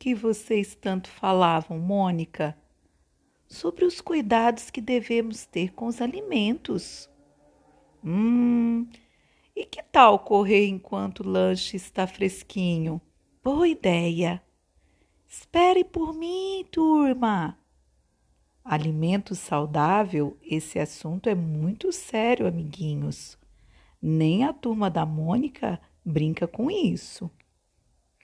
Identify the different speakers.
Speaker 1: que vocês tanto falavam, Mônica? Sobre os cuidados que devemos ter com os alimentos. Hum, e que tal correr enquanto o lanche está fresquinho? Boa ideia. Espere por mim, turma. Alimento saudável, esse assunto é muito sério, amiguinhos. Nem a turma da Mônica brinca com isso.